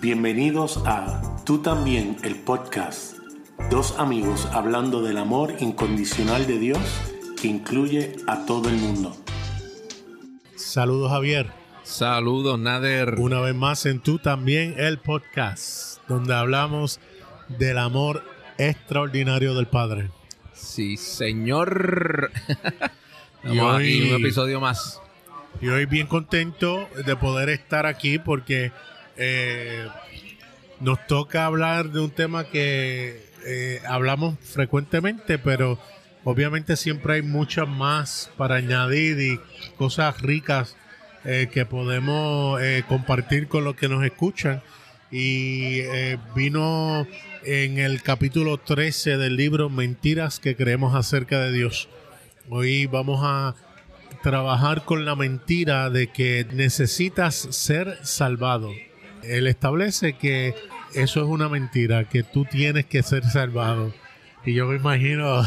Bienvenidos a Tú también, el podcast. Dos amigos hablando del amor incondicional de Dios que incluye a todo el mundo. Saludos Javier. Saludos Nader. Una vez más en Tú también, el podcast, donde hablamos del amor extraordinario del Padre. Sí, señor. Y hoy- un episodio más. Y hoy bien contento de poder estar aquí porque eh, nos toca hablar de un tema que eh, hablamos frecuentemente, pero obviamente siempre hay muchas más para añadir y cosas ricas eh, que podemos eh, compartir con los que nos escuchan. Y vino en el capítulo 13 del libro Mentiras que creemos acerca de Dios. Hoy vamos a trabajar con la mentira de que necesitas ser salvado. Él establece que eso es una mentira, que tú tienes que ser salvado. Y yo me imagino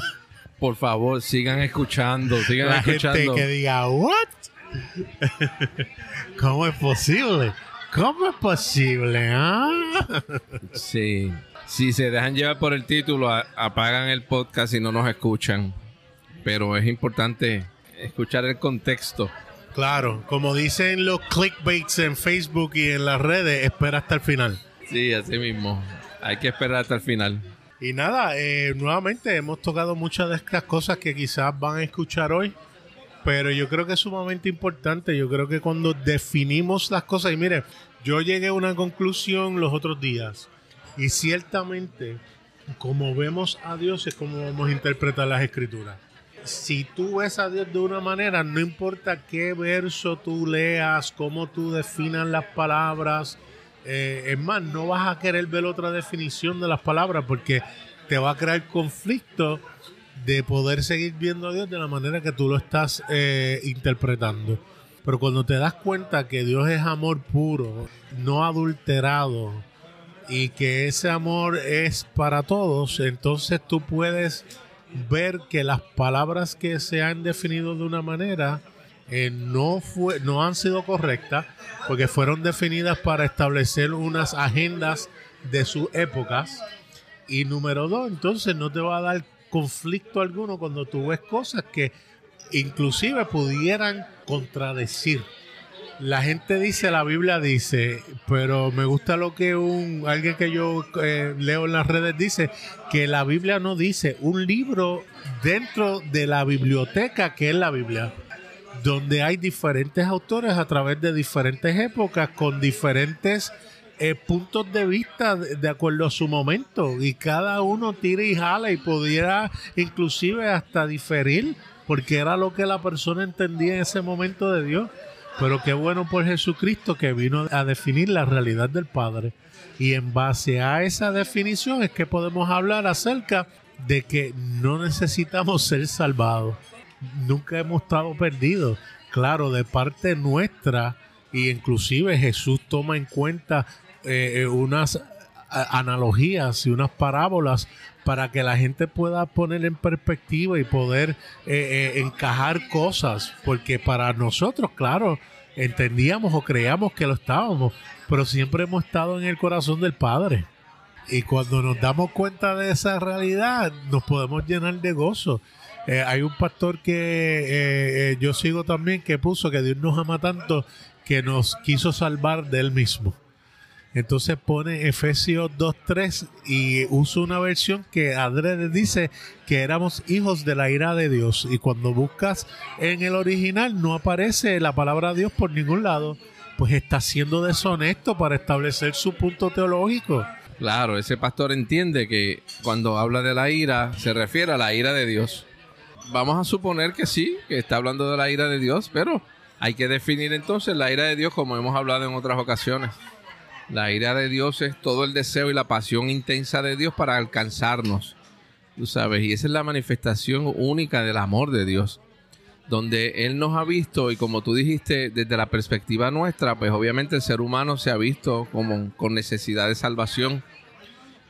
Por favor, sigan escuchando, sigan la escuchando. gente que diga, ¿what? ¿Cómo es posible? ¿Cómo es posible? ah?" Sí. Si se dejan llevar por el título, apagan el podcast y no nos escuchan. Pero es importante escuchar el contexto. Claro, como dicen los clickbaits en Facebook y en las redes, espera hasta el final. Sí, así mismo. Hay que esperar hasta el final. Y nada, eh, nuevamente hemos tocado muchas de estas cosas que quizás van a escuchar hoy, pero yo creo que es sumamente importante. Yo creo que cuando definimos las cosas, y mire, yo llegué a una conclusión los otros días, y ciertamente, como vemos a Dios, es como vamos a interpretar las escrituras. Si tú ves a Dios de una manera, no importa qué verso tú leas, cómo tú definas las palabras, eh, es más, no vas a querer ver otra definición de las palabras porque te va a crear conflicto de poder seguir viendo a Dios de la manera que tú lo estás eh, interpretando. Pero cuando te das cuenta que Dios es amor puro, no adulterado, y que ese amor es para todos, entonces tú puedes ver que las palabras que se han definido de una manera eh, no, fue, no han sido correctas porque fueron definidas para establecer unas agendas de sus épocas. Y número dos, entonces no te va a dar conflicto alguno cuando tú ves cosas que inclusive pudieran contradecir. La gente dice, la Biblia dice, pero me gusta lo que un alguien que yo eh, leo en las redes dice, que la Biblia no dice un libro dentro de la biblioteca que es la Biblia, donde hay diferentes autores a través de diferentes épocas con diferentes eh, puntos de vista de, de acuerdo a su momento y cada uno tira y jala y pudiera inclusive hasta diferir porque era lo que la persona entendía en ese momento de Dios. Pero qué bueno por Jesucristo que vino a definir la realidad del Padre. Y en base a esa definición es que podemos hablar acerca de que no necesitamos ser salvados. Nunca hemos estado perdidos. Claro, de parte nuestra, y inclusive Jesús toma en cuenta eh, eh, unas analogías y unas parábolas para que la gente pueda poner en perspectiva y poder eh, eh, encajar cosas, porque para nosotros, claro, entendíamos o creíamos que lo estábamos, pero siempre hemos estado en el corazón del Padre. Y cuando nos damos cuenta de esa realidad, nos podemos llenar de gozo. Eh, hay un pastor que eh, yo sigo también que puso que Dios nos ama tanto que nos quiso salvar de él mismo. Entonces pone Efesios 2.3 y usa una versión que adrede dice que éramos hijos de la ira de Dios. Y cuando buscas en el original no aparece la palabra Dios por ningún lado. Pues está siendo deshonesto para establecer su punto teológico. Claro, ese pastor entiende que cuando habla de la ira, se refiere a la ira de Dios. Vamos a suponer que sí, que está hablando de la ira de Dios, pero hay que definir entonces la ira de Dios como hemos hablado en otras ocasiones. La ira de Dios es todo el deseo y la pasión intensa de Dios para alcanzarnos. Tú sabes, y esa es la manifestación única del amor de Dios. Donde Él nos ha visto, y como tú dijiste, desde la perspectiva nuestra, pues obviamente el ser humano se ha visto como con necesidad de salvación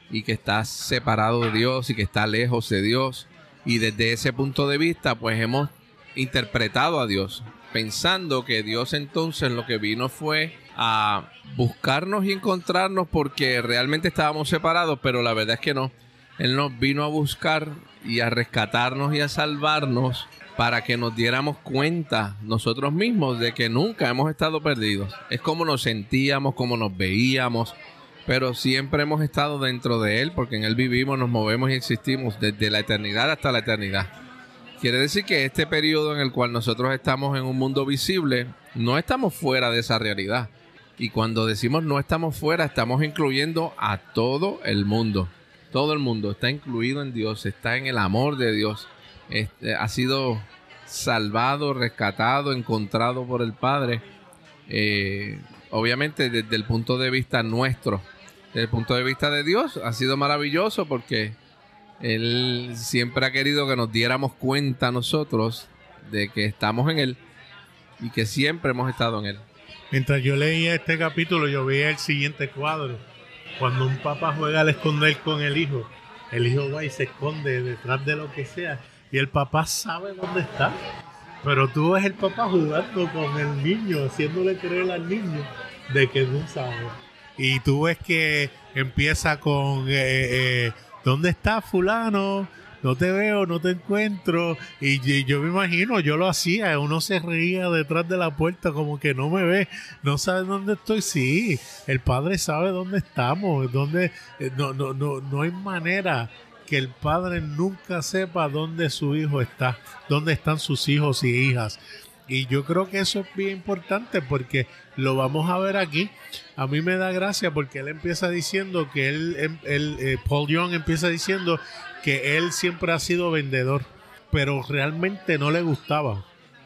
y que está separado de Dios y que está lejos de Dios. Y desde ese punto de vista, pues hemos interpretado a Dios pensando que Dios entonces lo que vino fue a buscarnos y encontrarnos porque realmente estábamos separados, pero la verdad es que no. Él nos vino a buscar y a rescatarnos y a salvarnos para que nos diéramos cuenta nosotros mismos de que nunca hemos estado perdidos. Es como nos sentíamos, como nos veíamos, pero siempre hemos estado dentro de Él porque en Él vivimos, nos movemos y existimos desde la eternidad hasta la eternidad. Quiere decir que este periodo en el cual nosotros estamos en un mundo visible, no estamos fuera de esa realidad. Y cuando decimos no estamos fuera, estamos incluyendo a todo el mundo. Todo el mundo está incluido en Dios, está en el amor de Dios. Este, ha sido salvado, rescatado, encontrado por el Padre. Eh, obviamente desde el punto de vista nuestro, desde el punto de vista de Dios, ha sido maravilloso porque Él siempre ha querido que nos diéramos cuenta nosotros de que estamos en Él y que siempre hemos estado en Él. Mientras yo leía este capítulo, yo veía el siguiente cuadro. Cuando un papá juega al esconder con el hijo, el hijo va y se esconde detrás de lo que sea. Y el papá sabe dónde está. Pero tú ves el papá jugando con el niño, haciéndole creer al niño de que no sabe. Y tú ves que empieza con, eh, eh, ¿dónde está fulano? No te veo, no te encuentro. Y, yo me imagino, yo lo hacía, uno se reía detrás de la puerta como que no me ve, no sabe dónde estoy. Sí, el padre sabe dónde estamos, dónde, eh, no, no, no, no hay manera que el padre nunca sepa dónde su hijo está, dónde están sus hijos y hijas. Y yo creo que eso es bien importante porque lo vamos a ver aquí. A mí me da gracia porque él empieza diciendo que él, em, eh, Paul Young empieza diciendo que él siempre ha sido vendedor, pero realmente no le gustaba.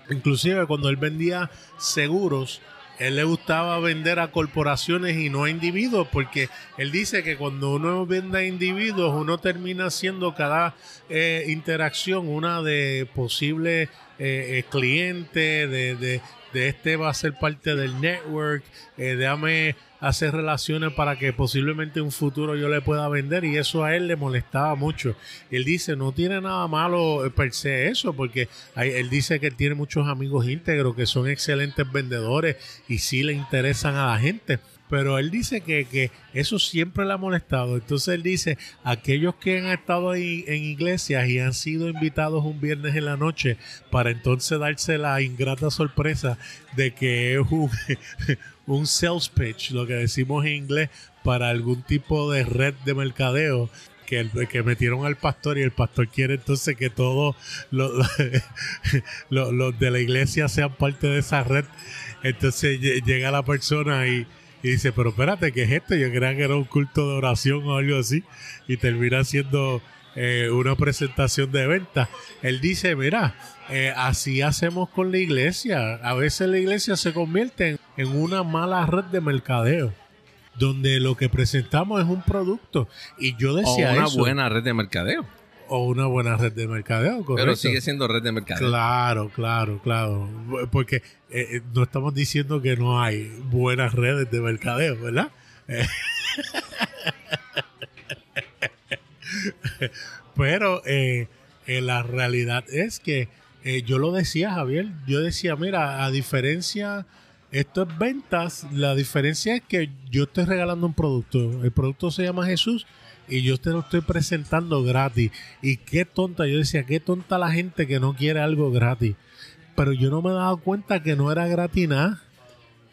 Inclusive cuando él vendía seguros, él le gustaba vender a corporaciones y no a individuos, porque él dice que cuando uno vende a individuos, uno termina haciendo cada eh, interacción una de posible eh, eh, cliente, de, de, de, este va a ser parte del network, déjame hacer relaciones para que posiblemente en un futuro yo le pueda vender y eso a él le molestaba mucho. Él dice, no tiene nada malo per se eso, porque él dice que tiene muchos amigos íntegros que son excelentes vendedores y sí le interesan a la gente. Pero él dice que, que, eso siempre le ha molestado. Entonces él dice, aquellos que han estado ahí en iglesias y han sido invitados un viernes en la noche para entonces darse la ingrata sorpresa de que es un, un sales pitch, lo que decimos en inglés, para algún tipo de red de mercadeo que, que metieron al pastor y el pastor quiere entonces que todos los, los, de la iglesia sean parte de esa red. Entonces llega la persona y, dice, pero espérate, ¿qué es esto? Yo creía que era un culto de oración o algo así y termina siendo eh, una presentación de venta. Él dice, mira, eh, así hacemos con la iglesia. A veces la iglesia se convierte en, una mala red de mercadeo. Donde lo que presentamos es un producto. Y yo decía o una buena red de mercadeo. O una buena red de mercadeo, Pero sigue siendo red de mercadeo. Claro, claro, claro. Porque eh, no estamos diciendo que no hay buenas redes de mercadeo, ¿verdad? Pero eh, eh, la realidad es que eh, yo lo decía, Javier, yo decía, mira, a diferencia, esto es ventas, la diferencia es que yo estoy regalando un producto, el producto se llama Jesús y yo te lo estoy presentando gratis. Y qué tonta, yo decía, qué tonta la gente que no quiere algo gratis. Pero yo no me he dado cuenta que no era gratis nada,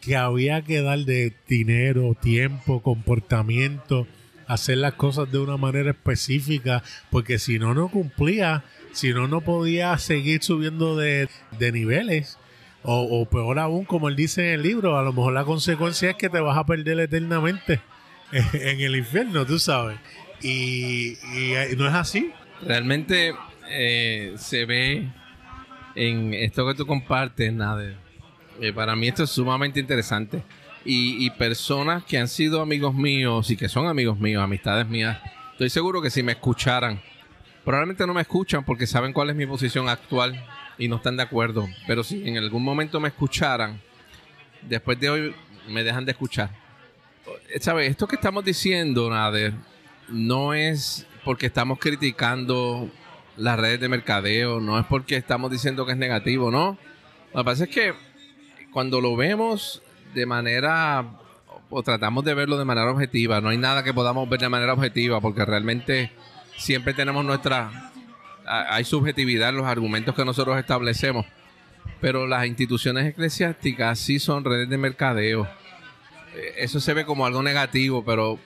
que había que dar de dinero, tiempo, comportamiento hacer las cosas de una manera específica, porque si no, no cumplía, si no, no podía seguir subiendo de, niveles. O, peor aún, como él dice en el libro, a lo mejor la consecuencia es que te vas a perder eternamente en el infierno, tú sabes. Y, no es así. Realmente eh, se ve en esto que tú compartes, nada. Eh, para mí esto es sumamente interesante y, personas que han sido amigos míos y que son amigos míos, amistades mías, estoy seguro que si me escucharan, probablemente no me escuchan porque saben cuál es mi posición actual y no están de acuerdo, pero si en algún momento me escucharan, después de hoy me dejan de escuchar. ¿Sabes? Esto que estamos diciendo, Nader, no es porque estamos criticando las redes de mercadeo, no es porque estamos diciendo que es negativo, no Lo que pasa es que cuando lo vemos de manera, o tratamos de verlo de manera objetiva, no hay nada que podamos ver de manera objetiva, porque realmente siempre tenemos nuestra, hay subjetividad en los argumentos que nosotros establecemos, pero las instituciones eclesiásticas sí son redes de mercadeo. Eh, eso se ve como algo negativo, pero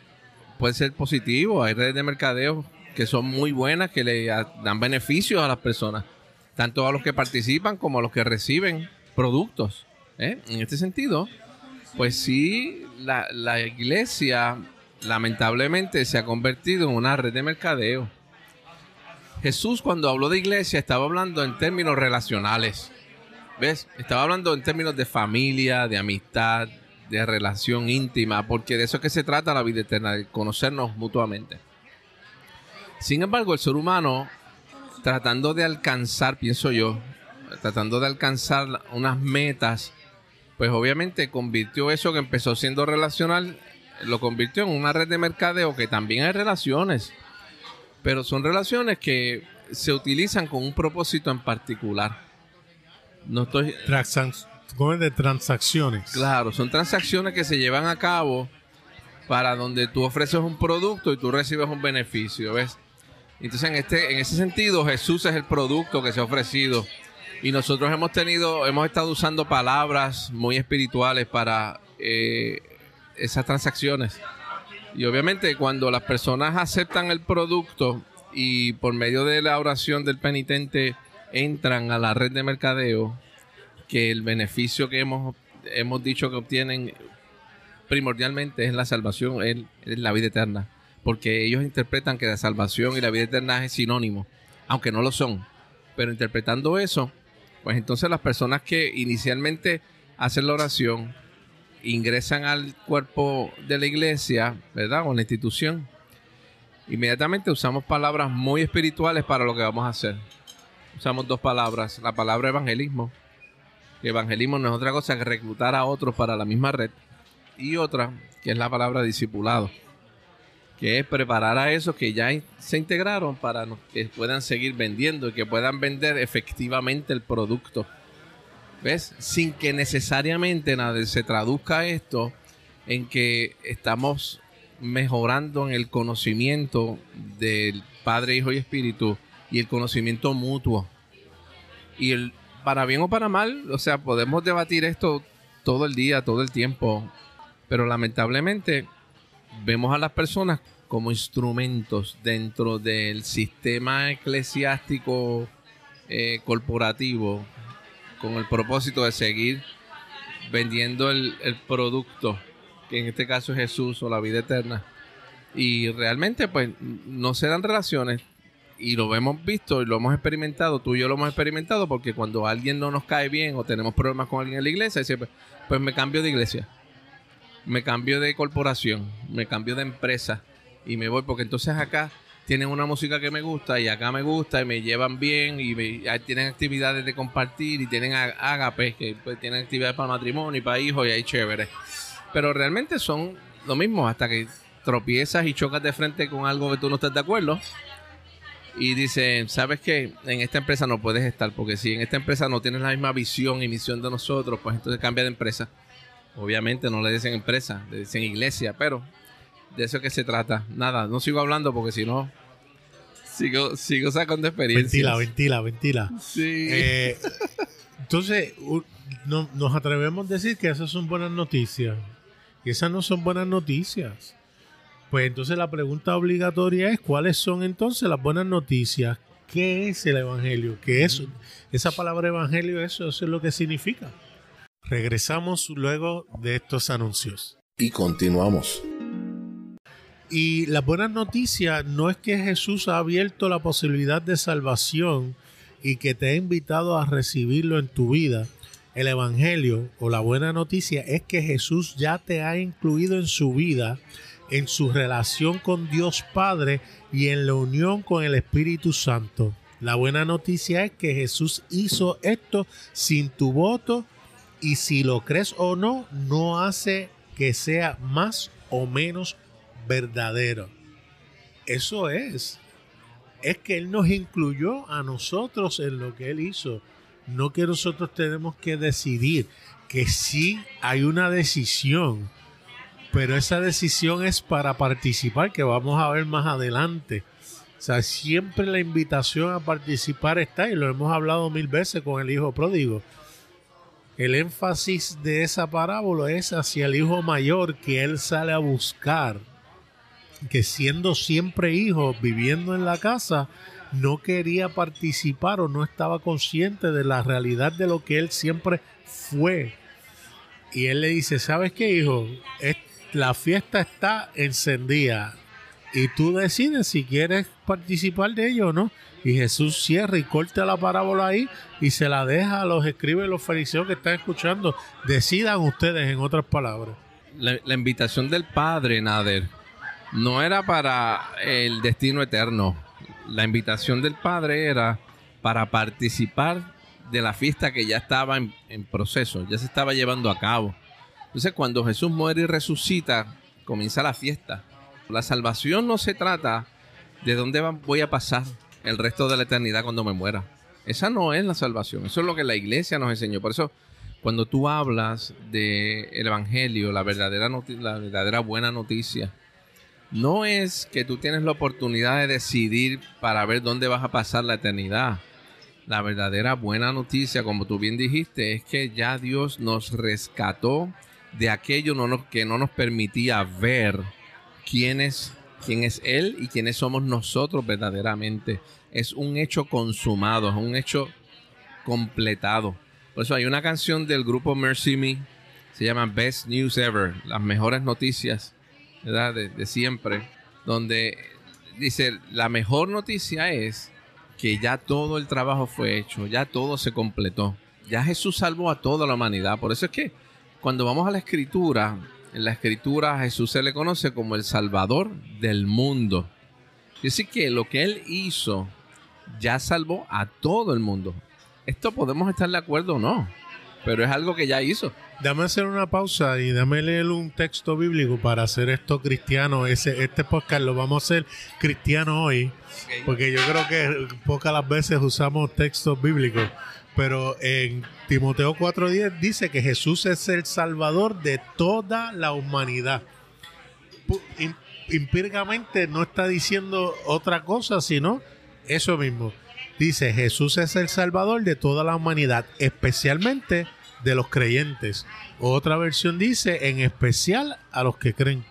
puede ser positivo. Hay redes de mercadeo que son muy buenas, que le dan beneficios a las personas, tanto a los que participan como a los que reciben productos. ¿eh? En este sentido, pues sí, la, la iglesia lamentablemente se ha convertido en una red de mercadeo. Jesús cuando habló de iglesia estaba hablando en términos relacionales. ¿Ves? Estaba hablando en términos de familia, de amistad, de relación íntima, porque de eso es que se trata la vida eterna, de conocernos mutuamente. Sin embargo, el ser humano, tratando de alcanzar, pienso yo, tratando de alcanzar unas metas, pues obviamente convirtió eso que empezó siendo relacional, lo convirtió en una red de mercadeo que también hay relaciones, pero son relaciones que se utilizan con un propósito en particular. No estoy de transacciones. Claro, son transacciones que se llevan a cabo para donde tú ofreces un producto y tú recibes un beneficio, ¿ves? Entonces, en, este, en ese sentido, Jesús es el producto que se ha ofrecido. Y nosotros hemos tenido, hemos estado usando palabras muy espirituales para eh, esas transacciones. Y obviamente cuando las personas aceptan el producto y por medio de la oración del penitente entran a la red de mercadeo, que el beneficio que hemos, hemos dicho que obtienen primordialmente es la salvación, es, la vida eterna. Porque ellos interpretan que la salvación y la vida eterna es sinónimo, aunque no lo son. Pero interpretando eso, pues entonces las personas que inicialmente hacen la oración, ingresan al cuerpo de la iglesia, ¿verdad? O la institución, inmediatamente usamos palabras muy espirituales para lo que vamos a hacer. Usamos dos palabras, la palabra evangelismo evangelismo no es otra cosa que reclutar a otros para la misma red. Y otra, que es la palabra discipulado, que es preparar a esos que ya se integraron para que puedan seguir vendiendo y que puedan vender efectivamente el producto. ¿Ves? Sin que necesariamente nada se traduzca esto en que estamos mejorando en el conocimiento del Padre, Hijo y Espíritu y el conocimiento mutuo. Y el, para bien o para mal, o sea, podemos debatir esto todo el día, todo el tiempo, pero lamentablemente vemos a las personas como instrumentos dentro del sistema eclesiástico eh, corporativo con el propósito de seguir vendiendo el, el, producto, que en este caso es Jesús o la vida eterna. Y realmente pues no se dan relaciones, y lo hemos visto y lo hemos experimentado, tú y yo lo hemos experimentado, porque cuando alguien no nos cae bien o tenemos problemas con alguien en la iglesia, dice, pues, me cambio de iglesia, me cambio de corporación, me cambio de empresa y me voy, porque entonces acá tienen una música que me gusta y acá me gusta y me llevan bien y tienen actividades de compartir y tienen agape, que pues, tienen actividades para matrimonio y para hijos y ahí chévere. Pero realmente son lo mismo hasta que tropiezas y chocas de frente con algo que tú no estás de acuerdo y dice, ¿sabes qué? En esta empresa no puedes estar, porque si en esta empresa no tienes la misma visión y misión de nosotros, pues entonces cambia de empresa. Obviamente no le dicen empresa, le dicen iglesia, pero de eso que se trata. Nada, no sigo hablando porque si no, sigo, sigo sacando experiencia. Ventila, ventila, ventila. Sí. Eh, entonces, nos atrevemos a decir que esas son buenas noticias. Y esas no son buenas noticias. Pues entonces la pregunta obligatoria es, ¿cuáles son entonces las buenas noticias? ¿Qué es el Evangelio? ¿Qué es esa palabra Evangelio? Eso, eso es lo que significa. Regresamos luego de estos anuncios. Y continuamos. Y la buena noticia no es que Jesús ha abierto la posibilidad de salvación y que te ha invitado a recibirlo en tu vida. El Evangelio o la buena noticia es que Jesús ya te ha incluido en su vida en su relación con Dios Padre y en la unión con el Espíritu Santo. La buena noticia es que Jesús hizo esto sin tu voto y si lo crees o no, no hace que sea más o menos verdadero. Eso es. Es que Él nos incluyó a nosotros en lo que Él hizo. no que nosotros tenemos que decidir, que sí hay una decisión, pero esa decisión es para participar, que vamos a ver más adelante. O sea, siempre la invitación a participar está, y lo hemos hablado mil veces con el hijo pródigo. El énfasis de esa parábola es hacia el hijo mayor que él sale a buscar, que siendo siempre hijo, viviendo en la casa, no quería participar o no estaba consciente de la realidad de lo que él siempre fue. Y él le dice, ¿sabes qué, hijo? La fiesta está encendida y tú decides si quieres participar de ello o no. Y Jesús cierra y corta la parábola ahí y se la deja a los escribes y los fariseos que están escuchando. Decidan ustedes, en otras palabras. La, invitación del Padre, Nader, no era para el destino eterno. La invitación del Padre era para participar de la fiesta que ya estaba en proceso, ya se estaba llevando a cabo. Entonces, cuando Jesús muere y resucita, comienza la fiesta. La salvación no se trata de dónde voy a pasar el resto de la eternidad cuando me muera. Esa no es la salvación. Eso es lo que la iglesia nos enseñó. Por eso, cuando tú hablas del Evangelio, la verdadera, la verdadera buena noticia, no es que tú tienes la oportunidad de decidir para ver dónde vas a pasar la eternidad. La verdadera buena noticia, como tú bien dijiste, es que ya Dios nos rescató de aquello que no nos permitía ver quién es, quién es Él y quiénes somos nosotros verdaderamente. Es un hecho consumado, es un hecho completado. Por eso hay una canción del grupo Mercy Me, se llama Best News Ever, las mejores noticias De, de siempre, donde dice, la mejor noticia es que ya todo el trabajo fue hecho, ya todo se completó. Ya Jesús salvó a toda la humanidad. Por eso es que cuando vamos a la escritura, en la escritura a Jesús se le conoce como el Salvador del mundo. Dice que lo que él hizo ya salvó a todo el mundo. Esto podemos estar de acuerdo o no, pero es algo que ya hizo. Dame hacer una pausa y dame leer un texto bíblico para hacer esto cristiano. Ese, este podcast lo vamos a hacer cristiano hoy, porque yo creo que pocas las veces usamos textos bíblicos. Pero en Timoteo 4:10 dice que Jesús es el salvador de toda la humanidad. Empíricamente no está diciendo otra cosa, sino eso mismo. Dice, Jesús es el salvador de toda la humanidad, especialmente de los creyentes. Otra versión dice, en especial a los que creen.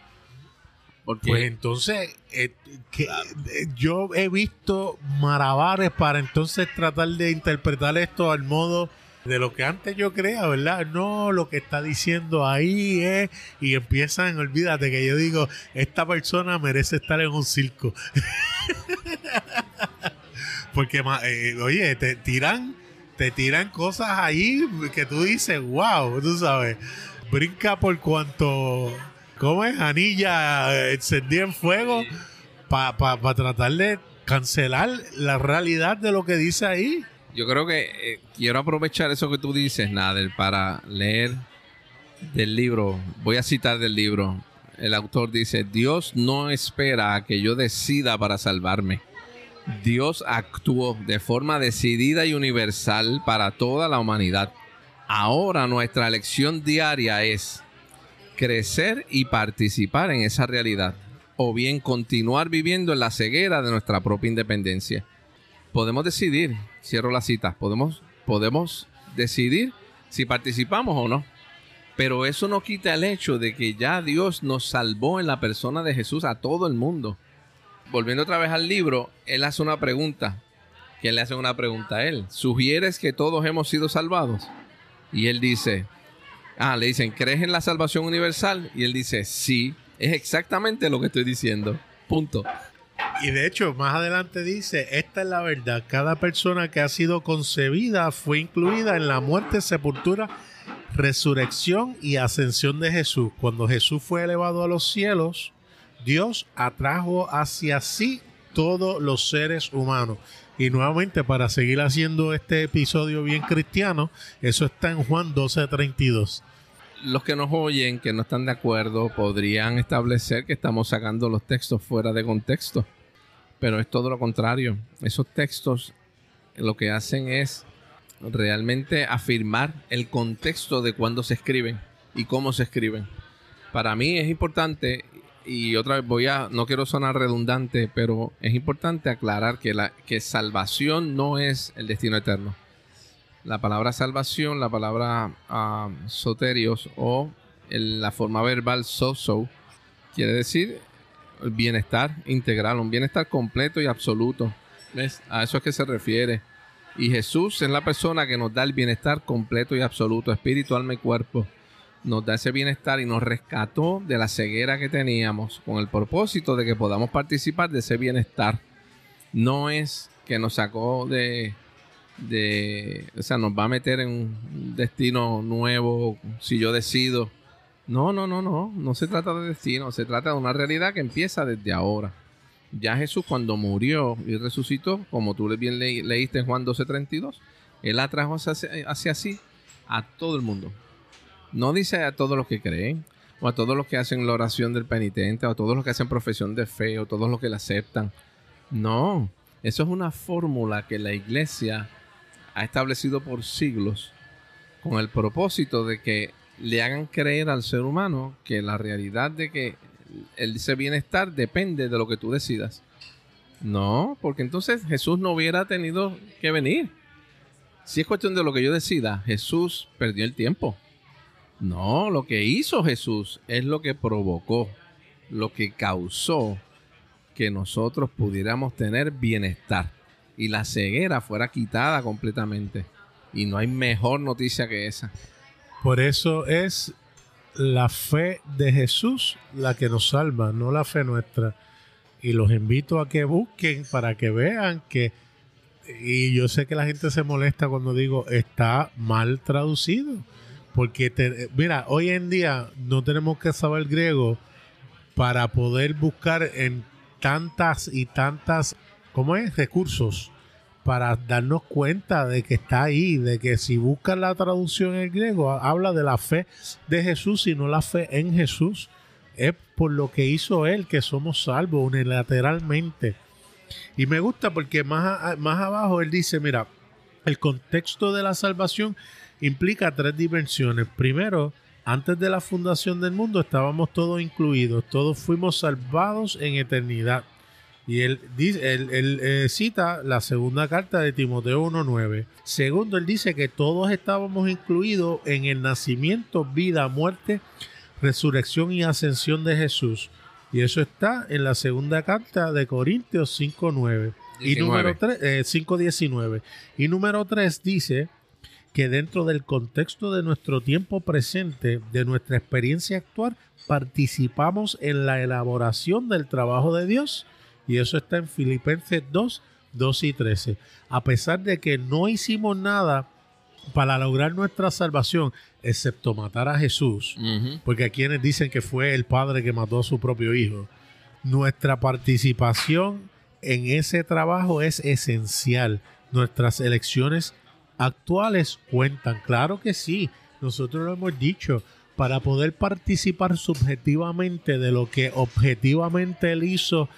Pues entonces, eh, que, eh, yo he visto marabares para entonces tratar de interpretar esto al modo de lo que antes yo creía, ¿verdad? No, lo que está diciendo ahí es, y empiezan, olvídate que yo digo, esta persona merece estar en un circo. Porque, eh, oye, te tiran te tiran cosas ahí que tú dices, wow, tú sabes, brinca por cuanto, ¿cómo es? Anilla encendida en fuego para tratar de cancelar la realidad de lo que dice ahí. Yo creo que eh, quiero aprovechar eso que tú dices, Nader, para leer del libro. Voy a citar del libro. El autor dice, Dios no espera a que yo decida para salvarme Dios actuó de forma decidida y universal para toda la humanidad. Ahora nuestra elección diaria es crecer y participar en esa realidad, o bien continuar viviendo en la ceguera de nuestra propia independencia. Podemos decidir, cierro la cita, podemos, podemos decidir si participamos o no. Pero eso no quita el hecho de que ya Dios nos salvó en la persona de Jesús a todo el mundo volviendo otra vez al libro, él hace una pregunta. Que le hace una pregunta a él. ¿Sugieres que todos hemos sido salvados? Y él dice, ah, le dicen, ¿crees en la salvación universal? Y él dice, sí, es exactamente lo que estoy diciendo. Punto. Y de hecho, más adelante dice, esta es la verdad, cada persona que ha sido concebida fue incluida en la muerte, sepultura, resurrección y ascensión de Jesús. Cuando Jesús fue elevado a los cielos, Dios atrajo hacia sí todos los seres humanos. Y nuevamente, para seguir haciendo este episodio bien cristiano, eso está en Juan 12:32. Los que nos oyen, que no están de acuerdo, podrían establecer que estamos sacando los textos fuera de contexto. Pero es todo lo contrario. Esos textos lo que hacen es realmente afirmar el contexto de cuándo se escriben y cómo se escriben. Para mí es importante, y otra vez voy a, no quiero sonar redundante, pero es importante aclarar que, la, que salvación no es el destino eterno. La palabra salvación, la palabra uh, soterios o la forma verbal so-so, quiere decir el bienestar integral, un bienestar completo y absoluto. A eso es que se refiere. Y Jesús es la persona que nos da el bienestar completo y absoluto, espíritu, alma y cuerpo. Nos da ese bienestar y nos rescató de la ceguera que teníamos con el propósito de que podamos participar de ese bienestar. No es que nos sacó de, de, o sea, nos va a meter en un destino nuevo si yo decido. No, no, no, no, no se trata de destino, se trata de una realidad que empieza desde ahora ya Jesús cuando murió y resucitó, como tú bien leíste en Juan 12:32, Él atrajo hacia, hacia sí a todo el mundo. No dice a todos los que creen, o a todos los que hacen la oración del penitente, o a todos los que hacen profesión de fe, o todos los que la aceptan. No, eso es una fórmula que la iglesia ha establecido por siglos con el propósito de que le hagan creer al ser humano que la realidad de que ese bienestar depende de lo que tú decidas. No, porque entonces Jesús no hubiera tenido que venir. Si es cuestión de lo que yo decida, Jesús perdió el tiempo. No, lo que hizo Jesús es lo que provocó, lo que causó que nosotros pudiéramos tener bienestar y la ceguera fuera quitada completamente. Y no hay mejor noticia que esa. Por eso es la fe de Jesús la que nos salva, no la fe nuestra. Y los invito a que busquen para que vean que, y yo sé que la gente se molesta cuando digo está mal traducido, porque mira, hoy en día no tenemos que saber griego para poder buscar en tantas y tantas, ¿cómo es? Recursos para darnos cuenta de que está ahí, de que si buscan la traducción en griego, habla de la fe de Jesús y no la fe en Jesús. Es por lo que hizo Él que somos salvos unilateralmente. Y me gusta porque más, más abajo Él dice, mira, el contexto de la salvación implica tres dimensiones. Primero, antes de la fundación del mundo estábamos todos incluidos, todos fuimos salvados en eternidad. Y él, dice, él, eh, cita la segunda carta de Timoteo 1.9. Segundo, él dice que todos estábamos incluidos en el nacimiento, vida, muerte, resurrección y ascensión de Jesús. Y eso está en la segunda carta de Corintios 5.9. Y número 3, 5.19. Eh, y número 3 dice que dentro del contexto de nuestro tiempo presente, de nuestra experiencia actual, participamos en la elaboración del trabajo de Dios y eso está en Filipenses 2, 2 y 13. A pesar de que no hicimos nada para lograr nuestra salvación, excepto matar a Jesús, porque hay quienes dicen que fue el Padre que mató a su propio Hijo, nuestra participación en ese trabajo es esencial. Nuestras elecciones actuales cuentan, claro que sí, nosotros lo hemos dicho, para poder participar subjetivamente de lo que objetivamente él hizo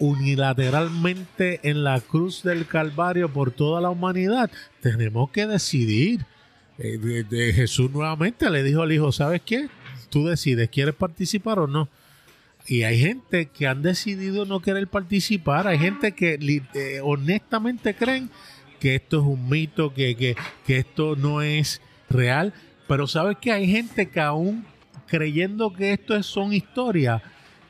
unilateralmente en la cruz del Calvario por toda la humanidad, tenemos que decidir. Eh, de, Jesús nuevamente le dijo al Hijo, ¿sabes qué? Tú decides, ¿quieres participar o no? Y hay gente que han decidido no querer participar, hay gente que eh, honestamente creen que esto es un mito, que, que, que esto no es real, pero sabes que hay gente que aún creyendo que esto son historias,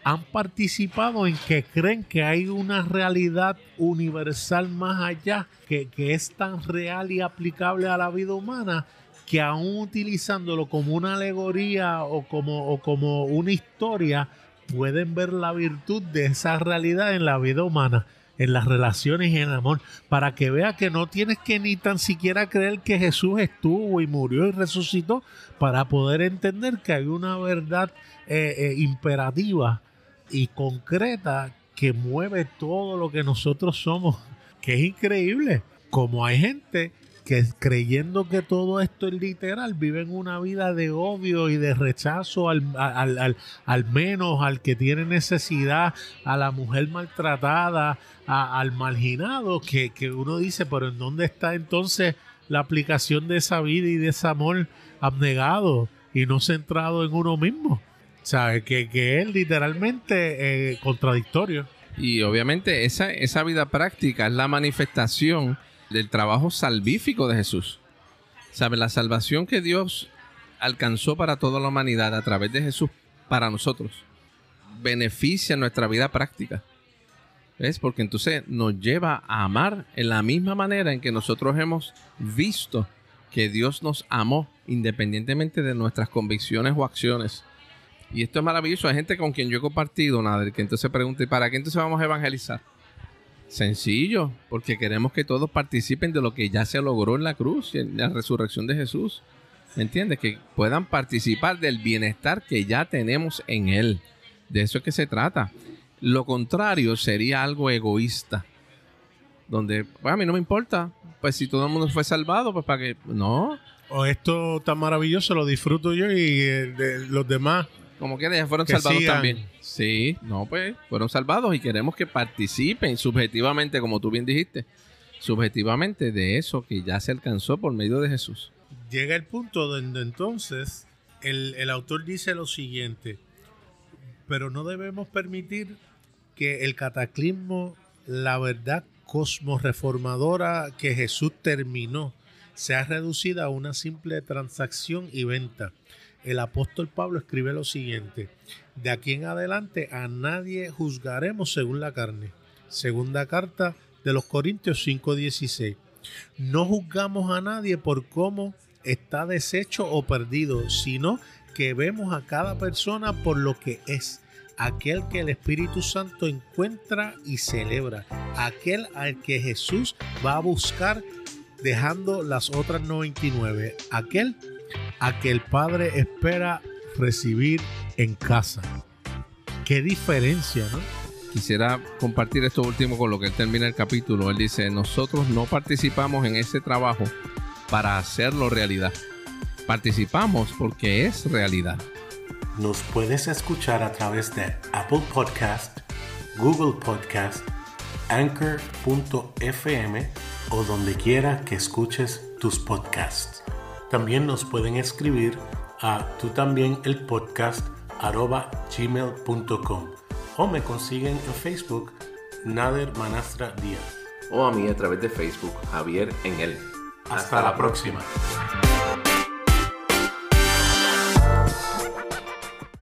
han participado en que creen que hay una realidad universal más allá que, es tan real y aplicable a la vida humana que aún utilizándolo como una alegoría o como, o como una historia pueden ver la virtud de esa realidad en la vida humana en las relaciones y en el amor, para que vea que no tienes que ni tan siquiera creer que Jesús estuvo y murió y resucitó, para poder entender que hay una verdad eh, eh, imperativa y concreta que mueve todo lo que nosotros somos, que es increíble. Como hay gente que creyendo que todo esto es literal, viven una vida de odio y de rechazo al, al, menos al que tiene necesidad, a la mujer maltratada, al marginado, que, que uno dice, pero ¿en dónde está entonces la aplicación de esa vida y de ese amor abnegado y no centrado en uno mismo. ¿Sabes? Que, que es literalmente eh, contradictorio. Y obviamente esa, esa vida práctica es la manifestación del trabajo salvífico de Jesús. ¿Sabes? La salvación que Dios alcanzó para toda la humanidad a través de Jesús para nosotros beneficia nuestra vida práctica. ¿Ves? Porque entonces nos lleva a amar en la misma manera en que nosotros hemos visto que Dios nos amó independientemente de nuestras convicciones o acciones. Y esto es maravilloso. Hay gente con quien yo he compartido, nada, que entonces pregunta, ¿y para qué entonces vamos a evangelizar? Sencillo, porque queremos que todos participen de lo que ya se logró en la cruz, en la resurrección de Jesús. ¿Me entiendes? Que puedan participar del bienestar que ya tenemos en Él. De eso es que se trata. Lo contrario sería algo egoísta. Donde, pues a mí no me importa. Pues si todo el mundo fue salvado, pues para que. No. O esto tan maravilloso, lo disfruto yo y eh, de los demás. Como que ya fueron salvados también. Sí, no, pues fueron salvados y queremos que participen subjetivamente, como tú bien dijiste, subjetivamente de eso que ya se alcanzó por medio de Jesús. Llega el punto donde entonces el, el autor dice lo siguiente pero no debemos permitir que el cataclismo, la verdad cosmorreformadora que Jesús terminó, sea reducida a una simple transacción y venta. El apóstol Pablo escribe lo siguiente, de aquí en adelante a nadie juzgaremos según la carne. Segunda carta de los Corintios 5:16. No juzgamos a nadie por cómo está deshecho o perdido, sino que vemos a cada persona por lo que es, aquel que el Espíritu Santo encuentra y celebra, aquel al que Jesús va a buscar dejando las otras 99, aquel a que el Padre espera recibir en casa. Qué diferencia, ¿no? Quisiera compartir esto último con lo que él termina el capítulo. Él dice, nosotros no participamos en ese trabajo para hacerlo realidad Participamos porque es realidad. Nos puedes escuchar a través de Apple Podcast, Google Podcast, Anchor.fm o donde quiera que escuches tus podcasts. También nos pueden escribir a tú también el podcast gmail.com o me consiguen en Facebook Nader Manastra Díaz o a mí a través de Facebook Javier en él. Hasta, la próxima.